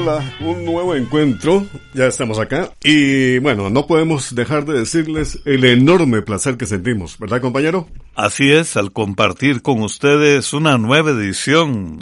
Hola, un nuevo encuentro, ya estamos acá y bueno, no podemos dejar de decirles el enorme placer que sentimos, ¿verdad compañero? Así es, al compartir con ustedes una nueva edición.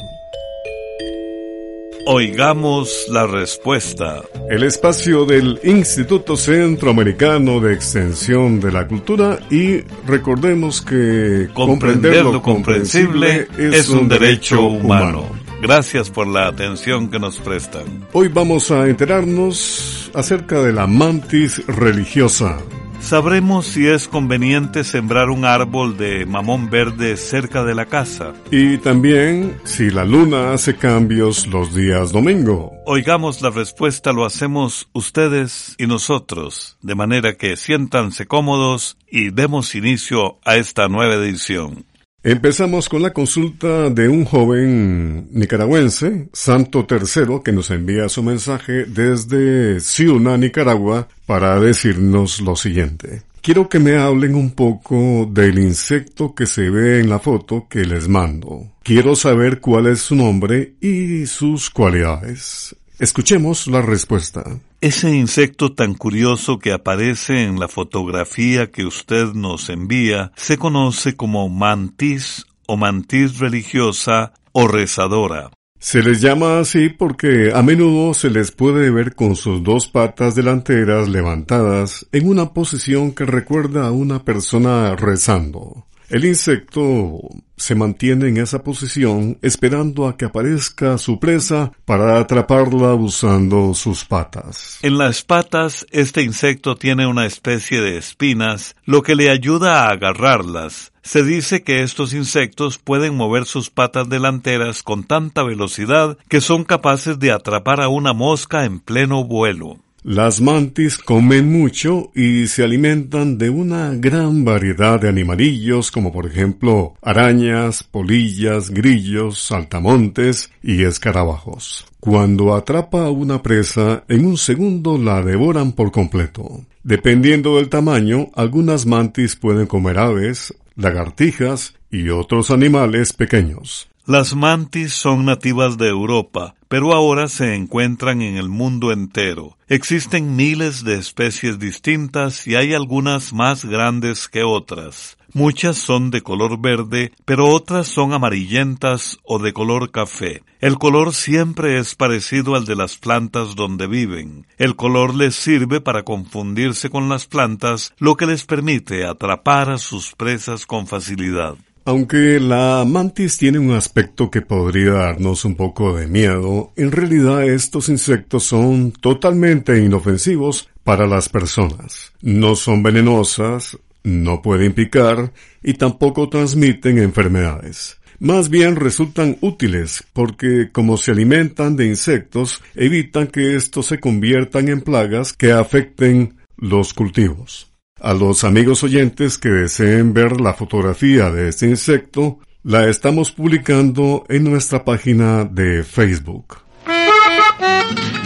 Oigamos la respuesta. El espacio del Instituto Centroamericano de Extensión de la Cultura y recordemos que comprender lo comprensible es un derecho humano. Gracias por la atención que nos prestan. Hoy vamos a enterarnos acerca de la mantis religiosa. Sabremos si es conveniente sembrar un árbol de mamón verde cerca de la casa. Y también si la luna hace cambios los días domingo. Oigamos la respuesta, lo hacemos ustedes y nosotros, de manera que siéntanse cómodos y demos inicio a esta nueva edición. Empezamos con la consulta de un joven nicaragüense, Santo Tercero, que nos envía su mensaje desde Ciuna, Nicaragua, para decirnos lo siguiente. Quiero que me hablen un poco del insecto que se ve en la foto que les mando. Quiero saber cuál es su nombre y sus cualidades. Escuchemos la respuesta. Ese insecto tan curioso que aparece en la fotografía que usted nos envía se conoce como mantis o mantis religiosa o rezadora. Se les llama así porque a menudo se les puede ver con sus dos patas delanteras levantadas en una posición que recuerda a una persona rezando. El insecto se mantiene en esa posición esperando a que aparezca su presa para atraparla usando sus patas. En las patas este insecto tiene una especie de espinas, lo que le ayuda a agarrarlas. Se dice que estos insectos pueden mover sus patas delanteras con tanta velocidad que son capaces de atrapar a una mosca en pleno vuelo. Las mantis comen mucho y se alimentan de una gran variedad de animalillos como por ejemplo arañas, polillas, grillos, saltamontes y escarabajos. Cuando atrapa a una presa, en un segundo la devoran por completo. Dependiendo del tamaño, algunas mantis pueden comer aves, lagartijas y otros animales pequeños. Las mantis son nativas de Europa, pero ahora se encuentran en el mundo entero. Existen miles de especies distintas y hay algunas más grandes que otras. Muchas son de color verde, pero otras son amarillentas o de color café. El color siempre es parecido al de las plantas donde viven. El color les sirve para confundirse con las plantas, lo que les permite atrapar a sus presas con facilidad. Aunque la mantis tiene un aspecto que podría darnos un poco de miedo, en realidad estos insectos son totalmente inofensivos para las personas. No son venenosas, no pueden picar y tampoco transmiten enfermedades. Más bien resultan útiles porque como se alimentan de insectos evitan que estos se conviertan en plagas que afecten los cultivos. A los amigos oyentes que deseen ver la fotografía de este insecto, la estamos publicando en nuestra página de Facebook.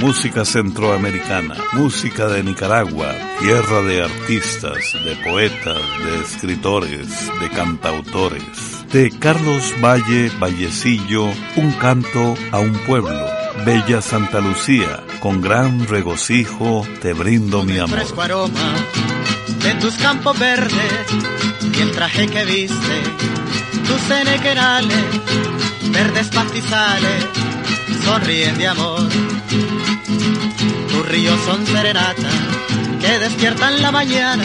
Música centroamericana, música de Nicaragua, tierra de artistas, de poetas, de escritores, de cantautores. De Carlos Valle Vallecillo, un canto a un pueblo. Bella Santa Lucía, con gran regocijo te brindo mi amor de tus campos verdes y el traje que viste, tus cenequerales, verdes pastizales, sonríen de amor. Tus ríos son serenatas que despiertan la mañana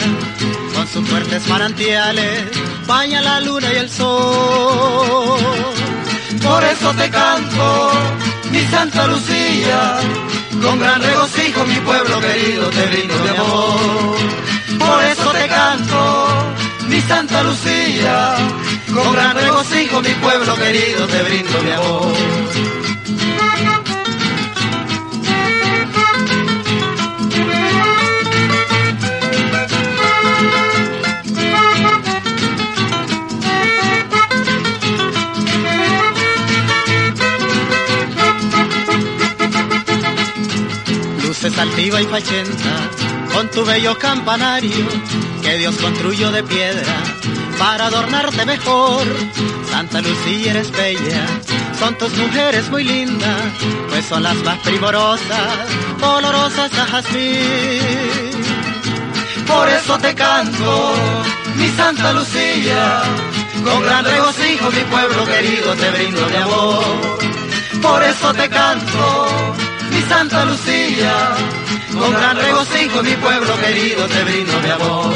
con sus fuertes manantiales, baña la luna y el sol. Por eso te canto, mi Santa Lucía, con gran regocijo mi pueblo querido te brindo mi amor. Por eso te canto, mi Santa Lucía, con gran regocijo mi pueblo querido te brindo mi amor. altiva y fachenta, con tu bello campanario que Dios construyó de piedra para adornarte mejor. Santa Lucía eres bella, son tus mujeres muy lindas, pues son las más primorosas, olorosas a jazmín. Por eso te canto, mi Santa Lucía, con gran regocijo mi pueblo querido te brindo mi amor. Por eso te canto, mi Santa Lucía, con gran regocijo mi pueblo querido te brindo mi amor.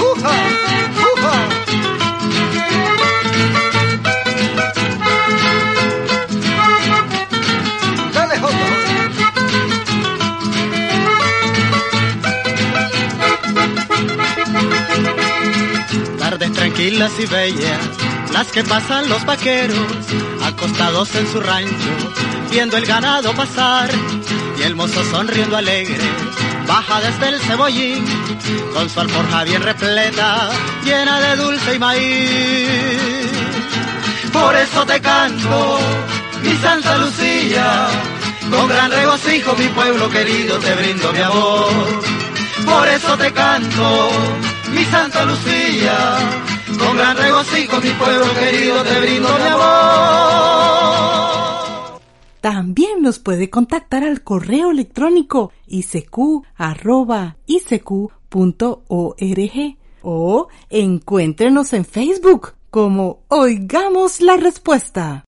¡Uja! ¡Uja! Dale, Tardes tranquilas y bellas, las que pasan los vaqueros acostados en su rancho, viendo el ganado pasar, y el mozo sonriendo alegre, baja desde el cebollín, con su alforja bien repleta, llena de dulce y maíz. Por eso te canto, mi Santa Lucía, con gran regocijo mi pueblo querido te brindo mi amor. Por eso te canto, mi Santa Lucía, con gran regocijo mi pueblo querido te brindo mi amor. También nos puede contactar al correo electrónico isq.org o encuéntrenos en Facebook como Oigamos la Respuesta.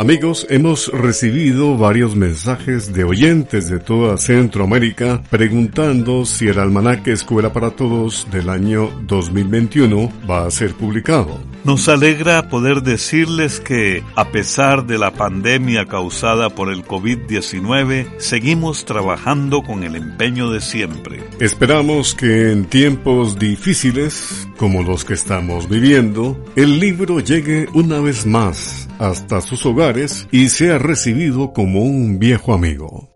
Amigos, hemos recibido varios mensajes de oyentes de toda Centroamérica preguntando si el almanaque Escuela para Todos del año 2021 va a ser publicado. Nos alegra poder decirles que, a pesar de la pandemia causada por el COVID-19, seguimos trabajando con el empeño de siempre. Esperamos que en tiempos difíciles, como los que estamos viviendo, el libro llegue una vez más hasta sus hogares y sea recibido como un viejo amigo.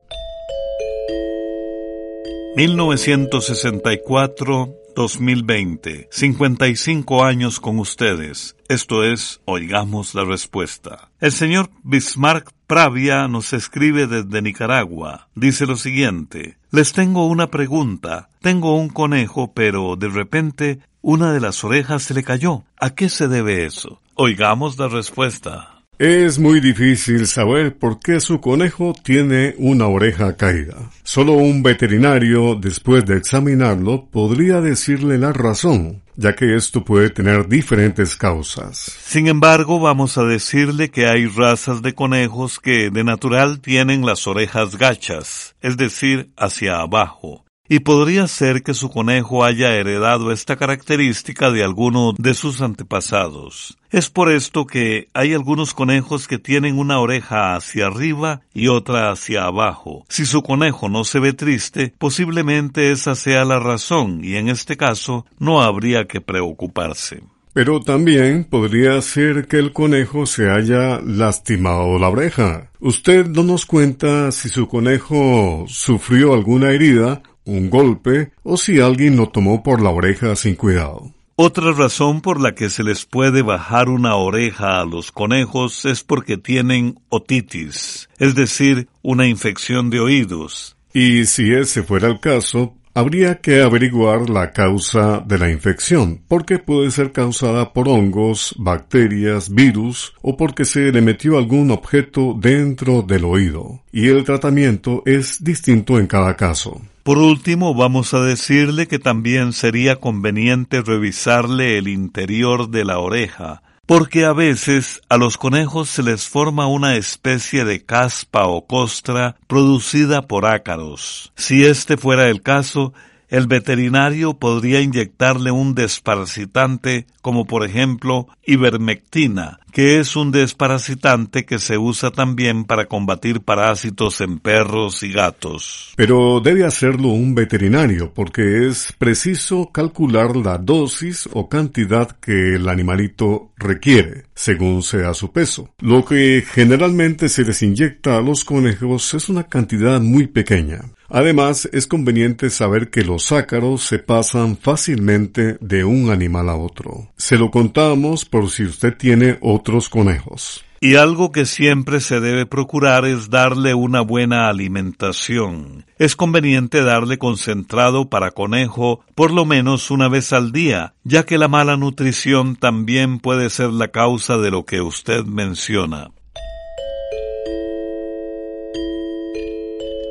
1964-2020, 55 años con ustedes. Esto es, oigamos la respuesta. El señor Bismarck Pravia nos escribe desde Nicaragua. Dice lo siguiente, les tengo una pregunta. Tengo un conejo, pero de repente una de las orejas se le cayó. ¿A qué se debe eso? Oigamos la respuesta. Es muy difícil saber por qué su conejo tiene una oreja caída. Solo un veterinario, después de examinarlo, podría decirle la razón, ya que esto puede tener diferentes causas. Sin embargo, vamos a decirle que hay razas de conejos que de natural tienen las orejas gachas, es decir, hacia abajo y podría ser que su conejo haya heredado esta característica de alguno de sus antepasados. Es por esto que hay algunos conejos que tienen una oreja hacia arriba y otra hacia abajo. Si su conejo no se ve triste, posiblemente esa sea la razón y en este caso no habría que preocuparse. Pero también podría ser que el conejo se haya lastimado la oreja. Usted no nos cuenta si su conejo sufrió alguna herida un golpe o si alguien lo tomó por la oreja sin cuidado. Otra razón por la que se les puede bajar una oreja a los conejos es porque tienen otitis, es decir, una infección de oídos. Y si ese fuera el caso, Habría que averiguar la causa de la infección, porque puede ser causada por hongos, bacterias, virus o porque se le metió algún objeto dentro del oído. Y el tratamiento es distinto en cada caso. Por último, vamos a decirle que también sería conveniente revisarle el interior de la oreja, porque a veces a los conejos se les forma una especie de caspa o costra producida por ácaros. Si este fuera el caso, el veterinario podría inyectarle un desparasitante como por ejemplo ivermectina, que es un desparasitante que se usa también para combatir parásitos en perros y gatos. Pero debe hacerlo un veterinario porque es preciso calcular la dosis o cantidad que el animalito requiere, según sea su peso. Lo que generalmente se les inyecta a los conejos es una cantidad muy pequeña. Además, es conveniente saber que los ácaros se pasan fácilmente de un animal a otro. Se lo contamos por si usted tiene otros conejos. Y algo que siempre se debe procurar es darle una buena alimentación. Es conveniente darle concentrado para conejo por lo menos una vez al día, ya que la mala nutrición también puede ser la causa de lo que usted menciona.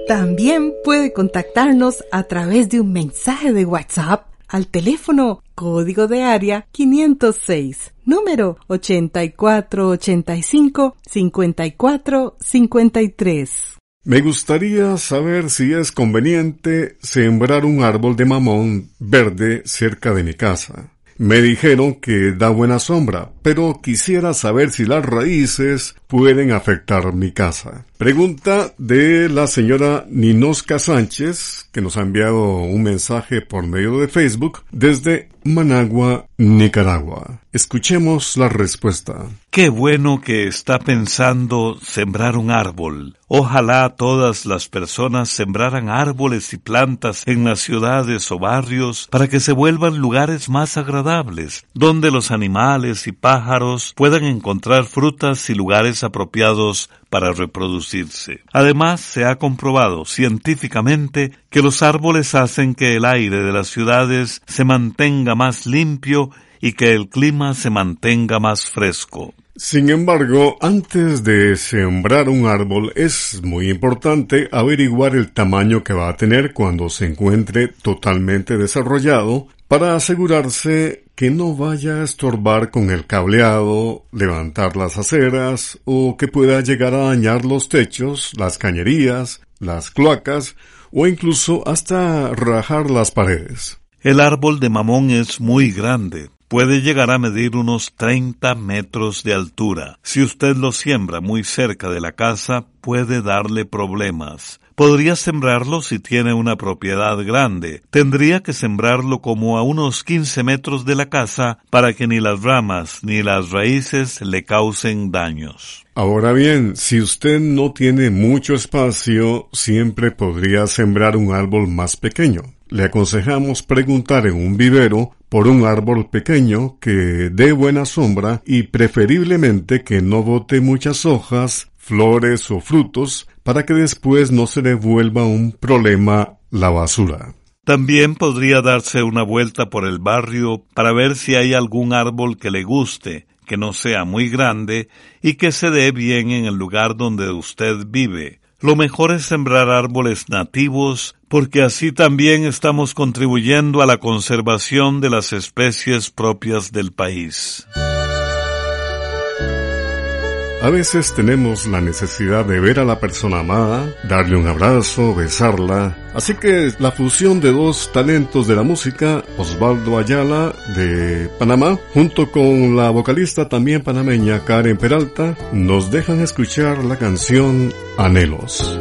También puede contactarnos a través de un mensaje de WhatsApp al teléfono código de área 506, número 8485-5453. Me gustaría saber si es conveniente sembrar un árbol de mamón verde cerca de mi casa. Me dijeron que da buena sombra, pero quisiera saber si las raíces pueden afectar mi casa. Pregunta de la señora Ninosca Sánchez, que nos ha enviado un mensaje por medio de Facebook desde Managua, Nicaragua. Escuchemos la respuesta. Qué bueno que está pensando sembrar un árbol. Ojalá todas las personas sembraran árboles y plantas en las ciudades o barrios para que se vuelvan lugares más agradables, donde los animales y pájaros puedan encontrar frutas y lugares apropiados para reproducirse. Además, se ha comprobado científicamente que los árboles hacen que el aire de las ciudades se mantenga más limpio y que el clima se mantenga más fresco. Sin embargo, antes de sembrar un árbol es muy importante averiguar el tamaño que va a tener cuando se encuentre totalmente desarrollado para asegurarse que no vaya a estorbar con el cableado, levantar las aceras o que pueda llegar a dañar los techos, las cañerías, las cloacas o incluso hasta rajar las paredes. El árbol de mamón es muy grande, puede llegar a medir unos 30 metros de altura. Si usted lo siembra muy cerca de la casa, puede darle problemas. Podría sembrarlo si tiene una propiedad grande. Tendría que sembrarlo como a unos 15 metros de la casa para que ni las ramas ni las raíces le causen daños. Ahora bien, si usted no tiene mucho espacio, siempre podría sembrar un árbol más pequeño. Le aconsejamos preguntar en un vivero por un árbol pequeño que dé buena sombra y preferiblemente que no bote muchas hojas, flores o frutos para que después no se le vuelva un problema la basura. También podría darse una vuelta por el barrio para ver si hay algún árbol que le guste, que no sea muy grande y que se dé bien en el lugar donde usted vive. Lo mejor es sembrar árboles nativos porque así también estamos contribuyendo a la conservación de las especies propias del país. A veces tenemos la necesidad de ver a la persona amada, darle un abrazo, besarla. Así que la fusión de dos talentos de la música, Osvaldo Ayala de Panamá, junto con la vocalista también panameña Karen Peralta, nos dejan escuchar la canción Anhelos.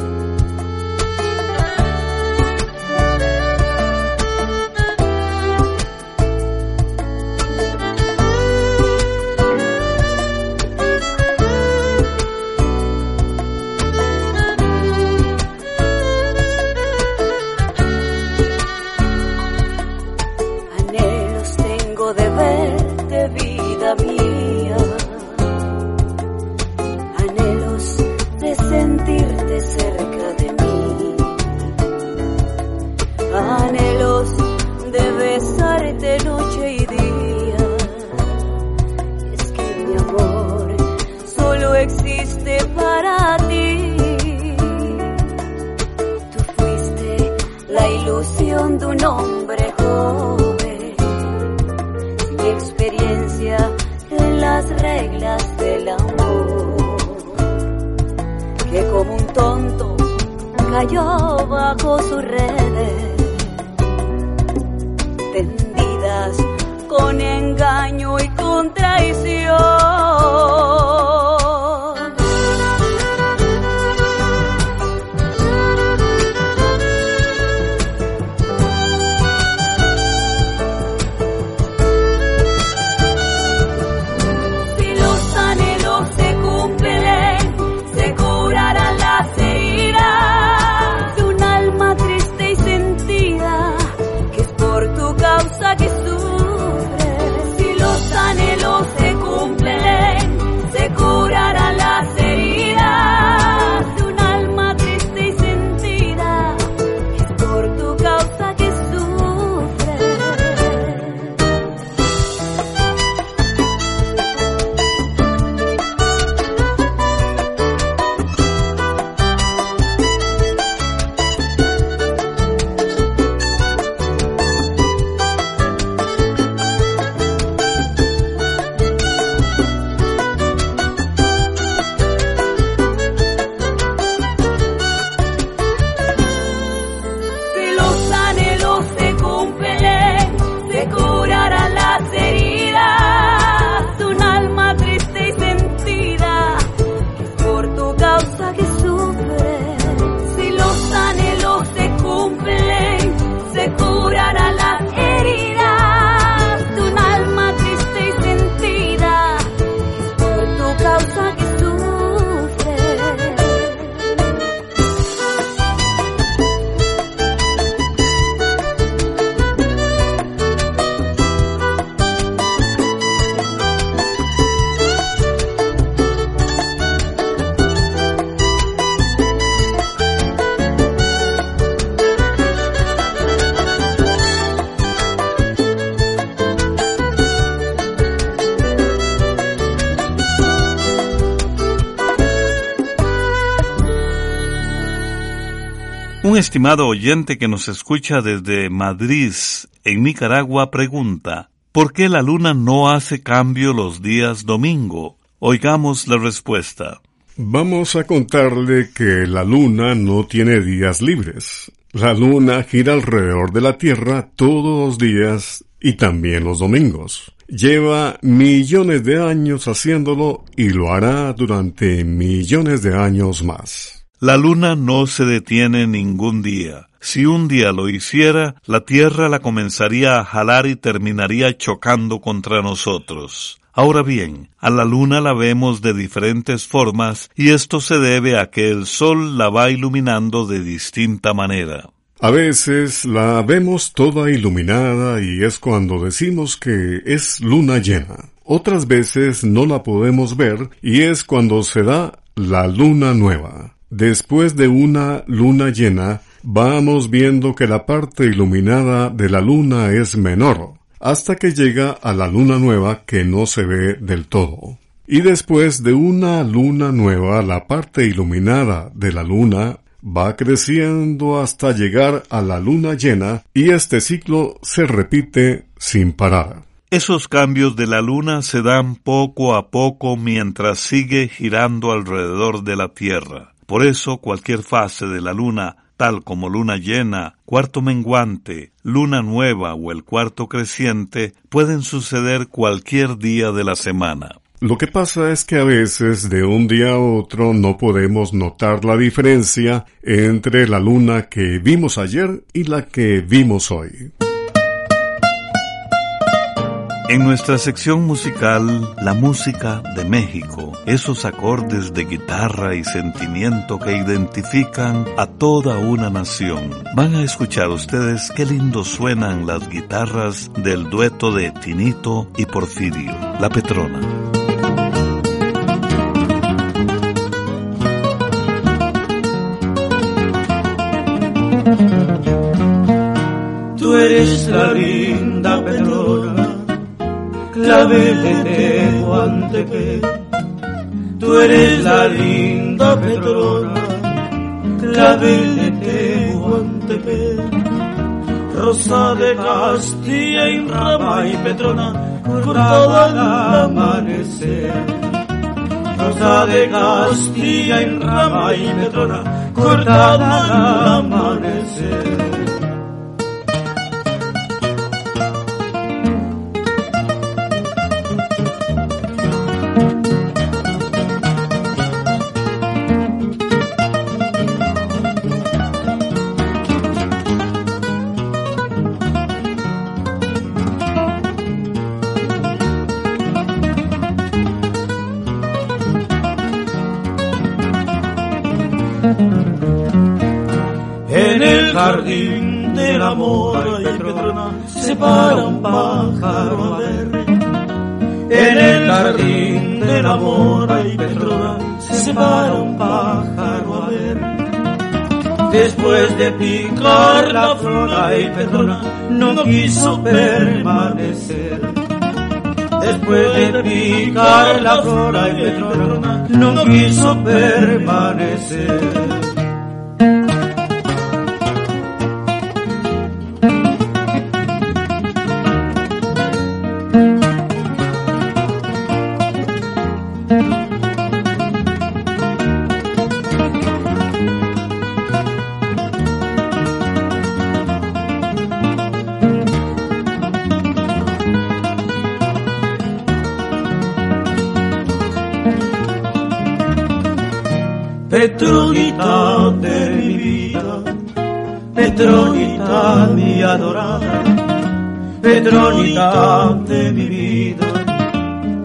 Estimado oyente que nos escucha desde Madrid, en Nicaragua, pregunta, ¿por qué la luna no hace cambio los días domingo? Oigamos la respuesta. Vamos a contarle que la luna no tiene días libres. La luna gira alrededor de la Tierra todos los días y también los domingos. Lleva millones de años haciéndolo y lo hará durante millones de años más. La luna no se detiene ningún día. Si un día lo hiciera, la Tierra la comenzaría a jalar y terminaría chocando contra nosotros. Ahora bien, a la luna la vemos de diferentes formas y esto se debe a que el sol la va iluminando de distinta manera. A veces la vemos toda iluminada y es cuando decimos que es luna llena. Otras veces no la podemos ver y es cuando se da la luna nueva. Después de una luna llena, vamos viendo que la parte iluminada de la luna es menor, hasta que llega a la luna nueva que no se ve del todo. Y después de una luna nueva, la parte iluminada de la luna va creciendo hasta llegar a la luna llena y este ciclo se repite sin parar. Esos cambios de la luna se dan poco a poco mientras sigue girando alrededor de la Tierra. Por eso cualquier fase de la luna, tal como luna llena, cuarto menguante, luna nueva o el cuarto creciente, pueden suceder cualquier día de la semana. Lo que pasa es que a veces de un día a otro no podemos notar la diferencia entre la luna que vimos ayer y la que vimos hoy. En nuestra sección musical, la música de México, esos acordes de guitarra y sentimiento que identifican a toda una nación. Van a escuchar ustedes qué lindo suenan las guitarras del dueto de Tinito y Porfirio, La Petrona. Tú eres la Petrona clave de Tehuantepec. Tú eres la linda Petrona, clave de Tehuantepec. Rosa de Castilla, y Rama y Petrona, cortada al amanecer. Rosa de Castilla, y Rama y Petrona, cortada al amanecer. Amor y Petrona se para un pájaro a ver. En el jardín del amor y Petrona se para un pájaro a ver. Después de picar la flor y Petrona no quiso permanecer. Después de picar la flor y Petrona no quiso permanecer. De mi vida,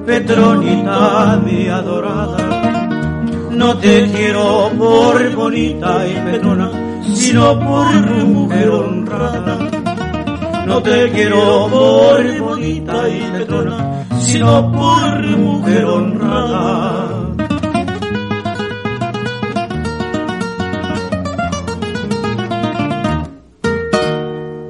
Petronita mi adorada. No te quiero por bonita y petrona, sino por mujer honrada. No te quiero por bonita y petrona, sino por mujer honrada.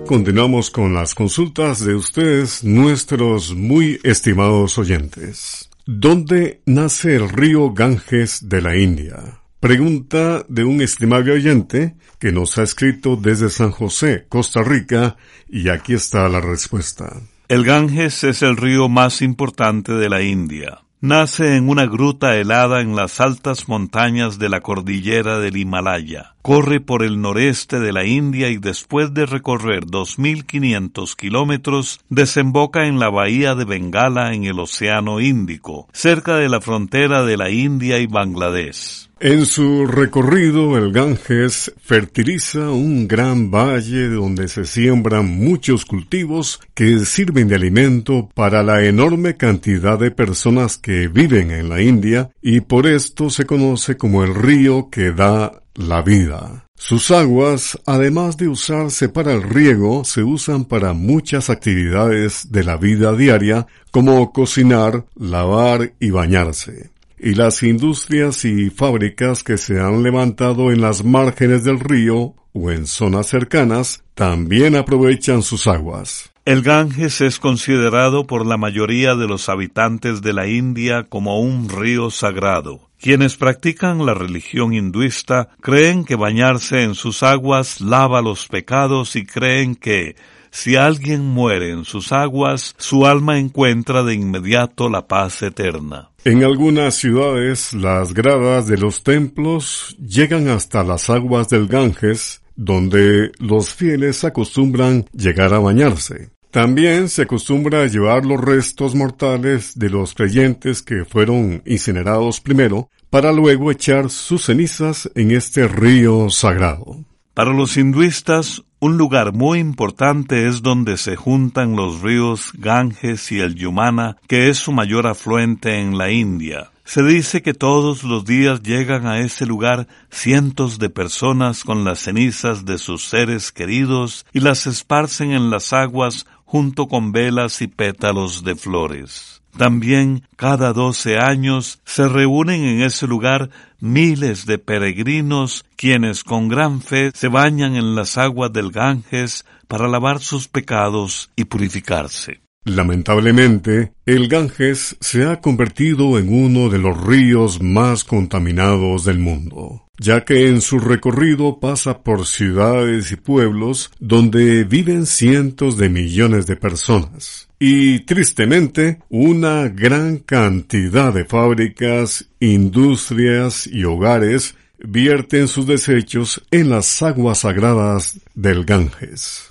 Continuamos con las consultas de ustedes, nuestros muy estimados oyentes. ¿Dónde nace el río Ganges de la India? Pregunta de un estimable oyente que nos ha escrito desde San José, Costa Rica, y aquí está la respuesta. El Ganges es el río más importante de la India. Nace en una gruta helada en las altas montañas de la cordillera del Himalaya. Corre por el noreste de la India y después de recorrer 2.500 kilómetros, desemboca en la bahía de Bengala en el Océano Índico, cerca de la frontera de la India y Bangladesh. En su recorrido, el Ganges fertiliza un gran valle donde se siembran muchos cultivos que sirven de alimento para la enorme cantidad de personas que viven en la India y por esto se conoce como el río que da la vida. Sus aguas, además de usarse para el riego, se usan para muchas actividades de la vida diaria como cocinar, lavar y bañarse y las industrias y fábricas que se han levantado en las márgenes del río o en zonas cercanas también aprovechan sus aguas. El Ganges es considerado por la mayoría de los habitantes de la India como un río sagrado. Quienes practican la religión hinduista creen que bañarse en sus aguas lava los pecados y creen que si alguien muere en sus aguas, su alma encuentra de inmediato la paz eterna. En algunas ciudades las gradas de los templos llegan hasta las aguas del Ganges, donde los fieles acostumbran llegar a bañarse. También se acostumbra a llevar los restos mortales de los creyentes que fueron incinerados primero, para luego echar sus cenizas en este río sagrado. Para los hinduistas, un lugar muy importante es donde se juntan los ríos Ganges y el Yumana, que es su mayor afluente en la India. Se dice que todos los días llegan a ese lugar cientos de personas con las cenizas de sus seres queridos y las esparcen en las aguas junto con velas y pétalos de flores. También cada doce años se reúnen en ese lugar miles de peregrinos quienes con gran fe se bañan en las aguas del Ganges para lavar sus pecados y purificarse. Lamentablemente, el Ganges se ha convertido en uno de los ríos más contaminados del mundo. ya que en su recorrido pasa por ciudades y pueblos donde viven cientos de millones de personas. Y tristemente, una gran cantidad de fábricas, industrias y hogares vierten sus desechos en las aguas sagradas del Ganges.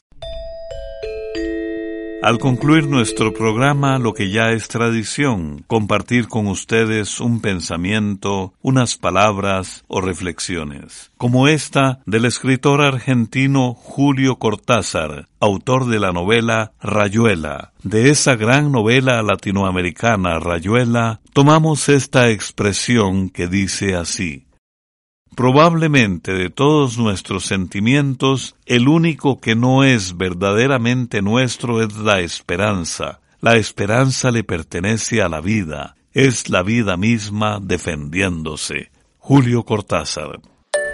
Al concluir nuestro programa, lo que ya es tradición, compartir con ustedes un pensamiento, unas palabras o reflexiones, como esta del escritor argentino Julio Cortázar, autor de la novela Rayuela. De esa gran novela latinoamericana Rayuela, tomamos esta expresión que dice así. Probablemente de todos nuestros sentimientos, el único que no es verdaderamente nuestro es la esperanza. La esperanza le pertenece a la vida, es la vida misma defendiéndose. Julio Cortázar.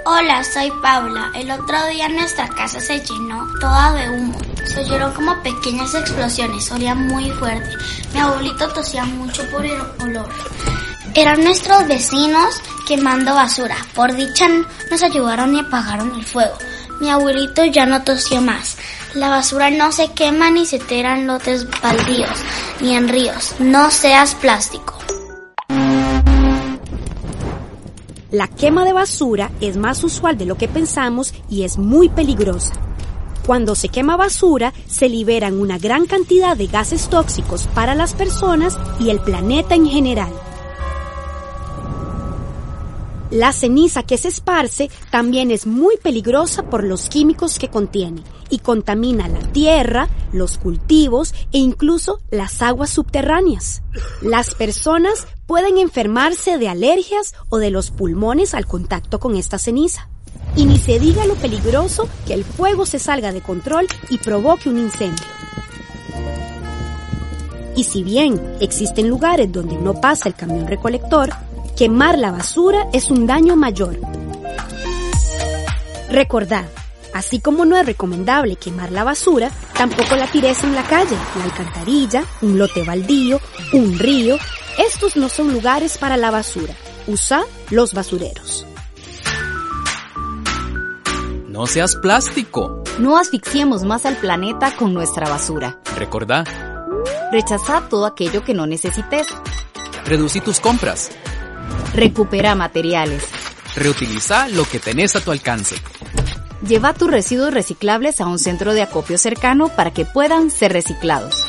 Hola, soy Paula. El otro día nuestra casa se llenó toda de humo. Se oyeron como pequeñas explosiones, olía muy fuerte. Mi abuelito tosía mucho por el olor. Eran nuestros vecinos quemando basura. Por dicha nos ayudaron y apagaron el fuego. Mi abuelito ya no tosió más. La basura no se quema ni se tira en lotes baldíos, ni en ríos. No seas plástico. La quema de basura es más usual de lo que pensamos y es muy peligrosa. Cuando se quema basura, se liberan una gran cantidad de gases tóxicos para las personas y el planeta en general. La ceniza que se esparce también es muy peligrosa por los químicos que contiene y contamina la tierra, los cultivos e incluso las aguas subterráneas. Las personas pueden enfermarse de alergias o de los pulmones al contacto con esta ceniza. Y ni se diga lo peligroso que el fuego se salga de control y provoque un incendio. Y si bien existen lugares donde no pasa el camión recolector, quemar la basura es un daño mayor. Recordad, así como no es recomendable quemar la basura, tampoco la tires en la calle, la alcantarilla, un lote baldío, un río. Estos no son lugares para la basura. Usa los basureros. No seas plástico. No asfixiemos más al planeta con nuestra basura. Recordá. Rechaza todo aquello que no necesites. Reducí tus compras. Recupera materiales. Reutiliza lo que tenés a tu alcance. Lleva tus residuos reciclables a un centro de acopio cercano para que puedan ser reciclados.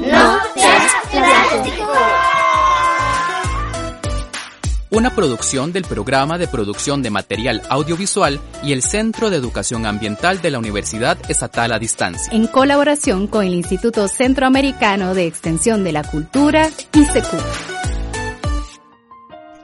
No seas plástico. Una producción del Programa de Producción de Material Audiovisual y el Centro de Educación Ambiental de la Universidad Estatal a Distancia. En colaboración con el Instituto Centroamericano de Extensión de la Cultura, ICQ.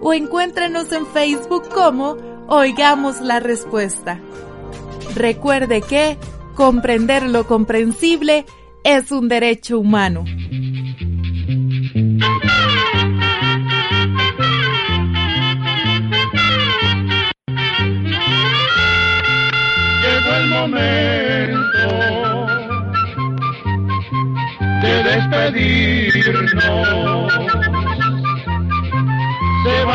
o encuéntrenos en Facebook como Oigamos la Respuesta. Recuerde que comprender lo comprensible es un derecho humano. Llegó el momento de despedirnos.